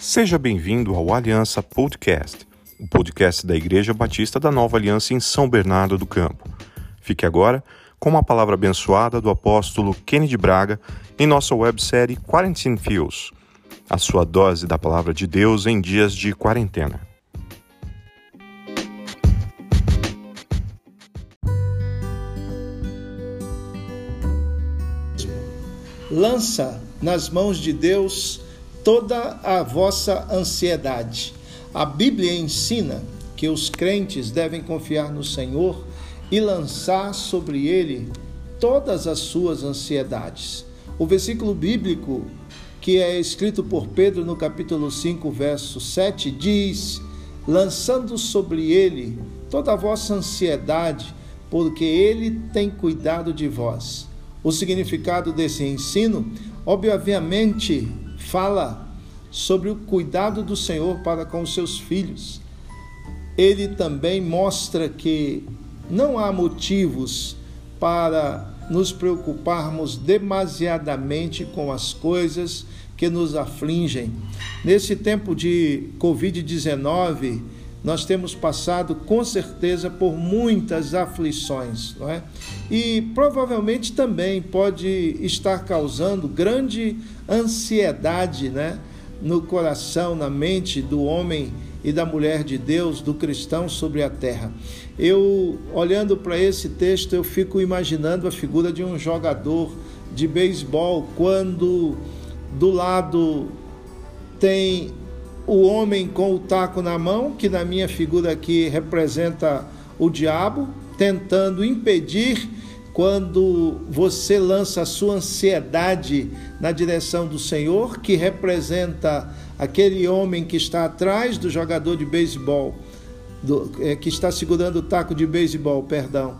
Seja bem-vindo ao Aliança Podcast, o podcast da Igreja Batista da Nova Aliança em São Bernardo do Campo. Fique agora com uma palavra abençoada do apóstolo Kennedy Braga em nossa websérie Quarantine Feels, a sua dose da palavra de Deus em dias de quarentena. Lança nas mãos de Deus toda a vossa ansiedade. A Bíblia ensina que os crentes devem confiar no Senhor e lançar sobre ele todas as suas ansiedades. O versículo bíblico que é escrito por Pedro no capítulo 5, verso 7 diz: lançando sobre ele toda a vossa ansiedade, porque ele tem cuidado de vós. O significado desse ensino, obviamente, fala sobre o cuidado do Senhor para com os seus filhos. Ele também mostra que não há motivos para nos preocuparmos demasiadamente com as coisas que nos afligem. Nesse tempo de Covid-19, nós temos passado com certeza por muitas aflições, não é? E provavelmente também pode estar causando grande ansiedade, né, no coração, na mente do homem e da mulher de Deus, do cristão sobre a terra. Eu, olhando para esse texto, eu fico imaginando a figura de um jogador de beisebol quando do lado tem o homem com o taco na mão, que na minha figura aqui representa o diabo, tentando impedir quando você lança a sua ansiedade na direção do Senhor, que representa aquele homem que está atrás do jogador de beisebol, é, que está segurando o taco de beisebol, perdão,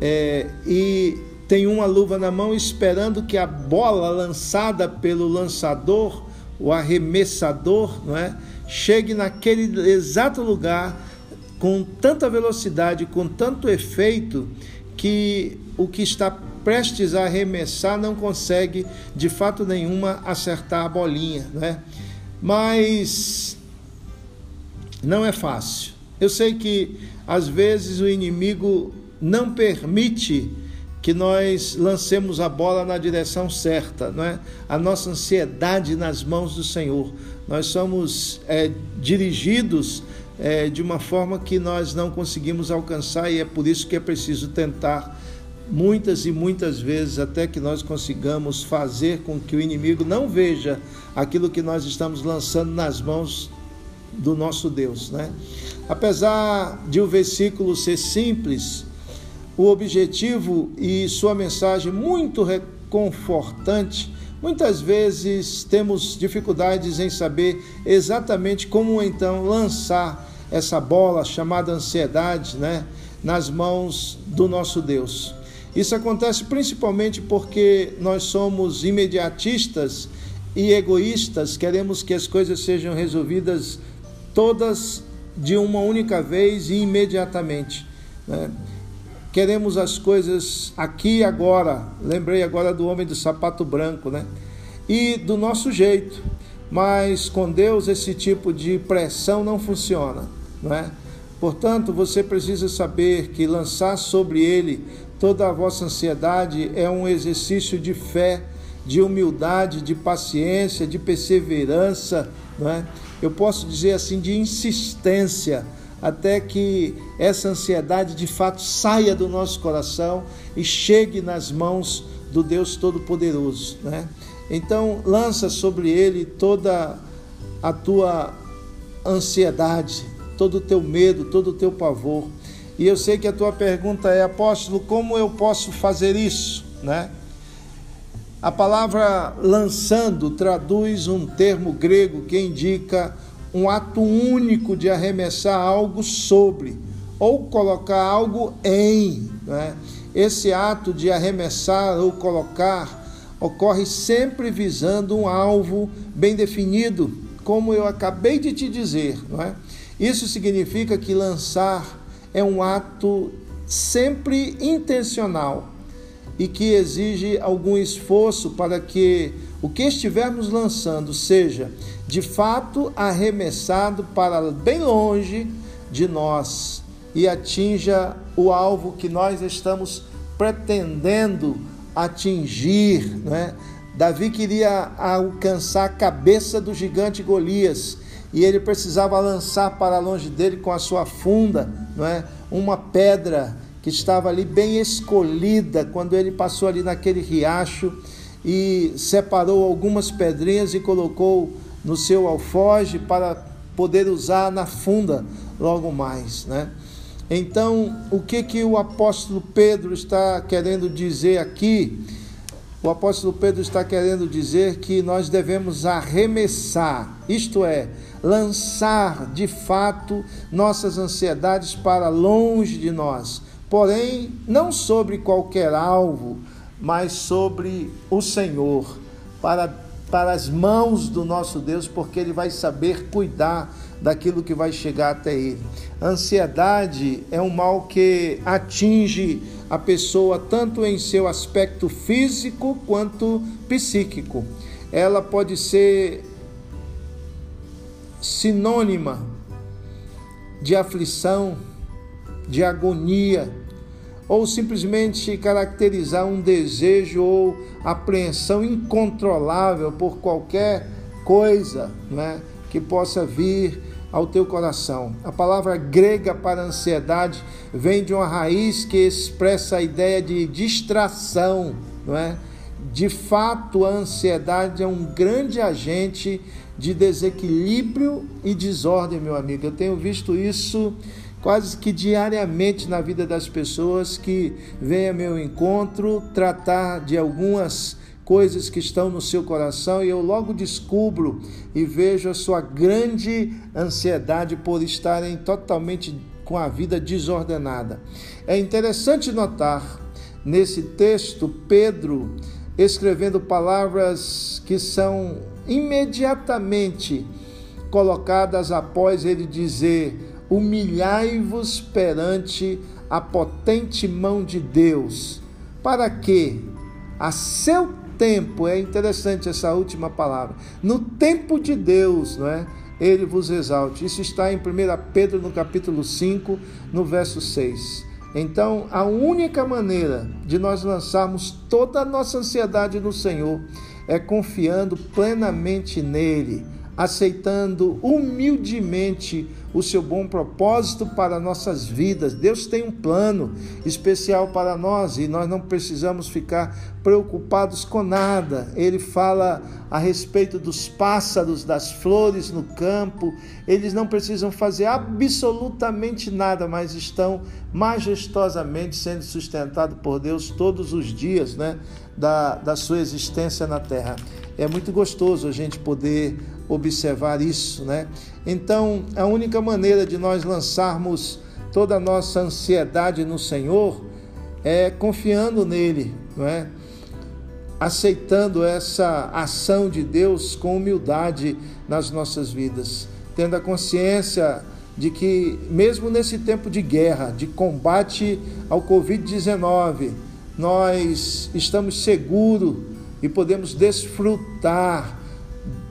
é, e tem uma luva na mão esperando que a bola lançada pelo lançador o arremessador, não é? Chegue naquele exato lugar com tanta velocidade, com tanto efeito que o que está prestes a arremessar não consegue de fato nenhuma acertar a bolinha, é? Mas não é fácil. Eu sei que às vezes o inimigo não permite que nós lancemos a bola na direção certa, não é? A nossa ansiedade nas mãos do Senhor. Nós somos é, dirigidos é, de uma forma que nós não conseguimos alcançar e é por isso que é preciso tentar muitas e muitas vezes até que nós consigamos fazer com que o inimigo não veja aquilo que nós estamos lançando nas mãos do nosso Deus, né? Apesar de o versículo ser simples, o objetivo e sua mensagem muito reconfortante, muitas vezes temos dificuldades em saber exatamente como então lançar essa bola chamada ansiedade, né, nas mãos do nosso Deus. Isso acontece principalmente porque nós somos imediatistas e egoístas, queremos que as coisas sejam resolvidas todas de uma única vez e imediatamente. Né? Queremos as coisas aqui e agora. Lembrei agora do homem do sapato branco, né? E do nosso jeito. Mas com Deus esse tipo de pressão não funciona, não é? Portanto, você precisa saber que lançar sobre ele toda a vossa ansiedade é um exercício de fé, de humildade, de paciência, de perseverança, não é? Eu posso dizer assim de insistência até que essa ansiedade de fato saia do nosso coração e chegue nas mãos do Deus Todo-Poderoso. Né? Então, lança sobre ele toda a tua ansiedade, todo o teu medo, todo o teu pavor. E eu sei que a tua pergunta é, apóstolo, como eu posso fazer isso? Né? A palavra lançando traduz um termo grego que indica um ato único de arremessar algo sobre ou colocar algo em. Né? Esse ato de arremessar ou colocar ocorre sempre visando um alvo bem definido, como eu acabei de te dizer. Não é? Isso significa que lançar é um ato sempre intencional e que exige algum esforço para que o que estivermos lançando seja de fato arremessado para bem longe de nós e atinja o alvo que nós estamos pretendendo atingir, né? Davi queria alcançar a cabeça do gigante Golias e ele precisava lançar para longe dele com a sua funda, não é? Uma pedra que estava ali bem escolhida quando ele passou ali naquele riacho e separou algumas pedrinhas e colocou no seu alfoge para poder usar na funda logo mais, né? Então, o que que o apóstolo Pedro está querendo dizer aqui? O apóstolo Pedro está querendo dizer que nós devemos arremessar, isto é, lançar de fato nossas ansiedades para longe de nós, porém, não sobre qualquer alvo, mas sobre o Senhor, para, para as mãos do nosso Deus, porque Ele vai saber cuidar daquilo que vai chegar até Ele. Ansiedade é um mal que atinge a pessoa tanto em seu aspecto físico quanto psíquico. Ela pode ser sinônima de aflição, de agonia, ou simplesmente caracterizar um desejo ou apreensão incontrolável por qualquer coisa né, que possa vir ao teu coração. A palavra grega para ansiedade vem de uma raiz que expressa a ideia de distração, não é? De fato, a ansiedade é um grande agente de desequilíbrio e desordem, meu amigo. Eu tenho visto isso quase que diariamente na vida das pessoas que vêm a meu encontro tratar de algumas coisas que estão no seu coração e eu logo descubro e vejo a sua grande ansiedade por estarem totalmente com a vida desordenada. É interessante notar nesse texto Pedro escrevendo palavras que são imediatamente colocadas após ele dizer humilhai-vos perante a potente mão de Deus, para que a seu tempo, é interessante essa última palavra, no tempo de Deus, não é? Ele vos exalte. Isso está em 1 Pedro no capítulo 5, no verso 6. Então, a única maneira de nós lançarmos toda a nossa ansiedade no Senhor é confiando plenamente nele, aceitando humildemente o seu bom propósito para nossas vidas. Deus tem um plano especial para nós e nós não precisamos ficar preocupados com nada. Ele fala a respeito dos pássaros, das flores no campo. Eles não precisam fazer absolutamente nada, mas estão majestosamente sendo sustentados por Deus todos os dias, né? Da, da sua existência na terra. É muito gostoso a gente poder observar isso, né? Então, a única maneira de nós lançarmos toda a nossa ansiedade no Senhor é confiando nele, não é? Aceitando essa ação de Deus com humildade nas nossas vidas, tendo a consciência de que mesmo nesse tempo de guerra, de combate ao COVID-19, nós estamos seguros e podemos desfrutar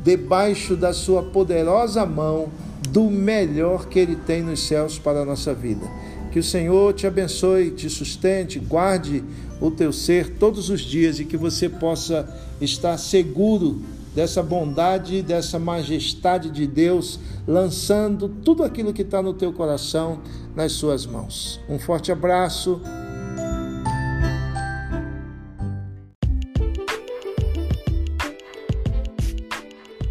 debaixo da sua poderosa mão do melhor que ele tem nos céus para a nossa vida. Que o Senhor te abençoe, te sustente, guarde o teu ser todos os dias e que você possa estar seguro dessa bondade, dessa majestade de Deus, lançando tudo aquilo que está no teu coração nas suas mãos. Um forte abraço.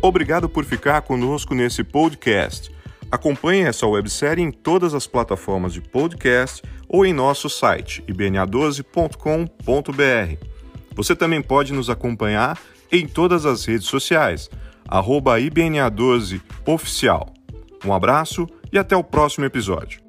Obrigado por ficar conosco nesse podcast. Acompanhe essa websérie em todas as plataformas de podcast ou em nosso site ibna12.com.br. Você também pode nos acompanhar em todas as redes sociais, arroba IBNA12 Oficial. Um abraço e até o próximo episódio.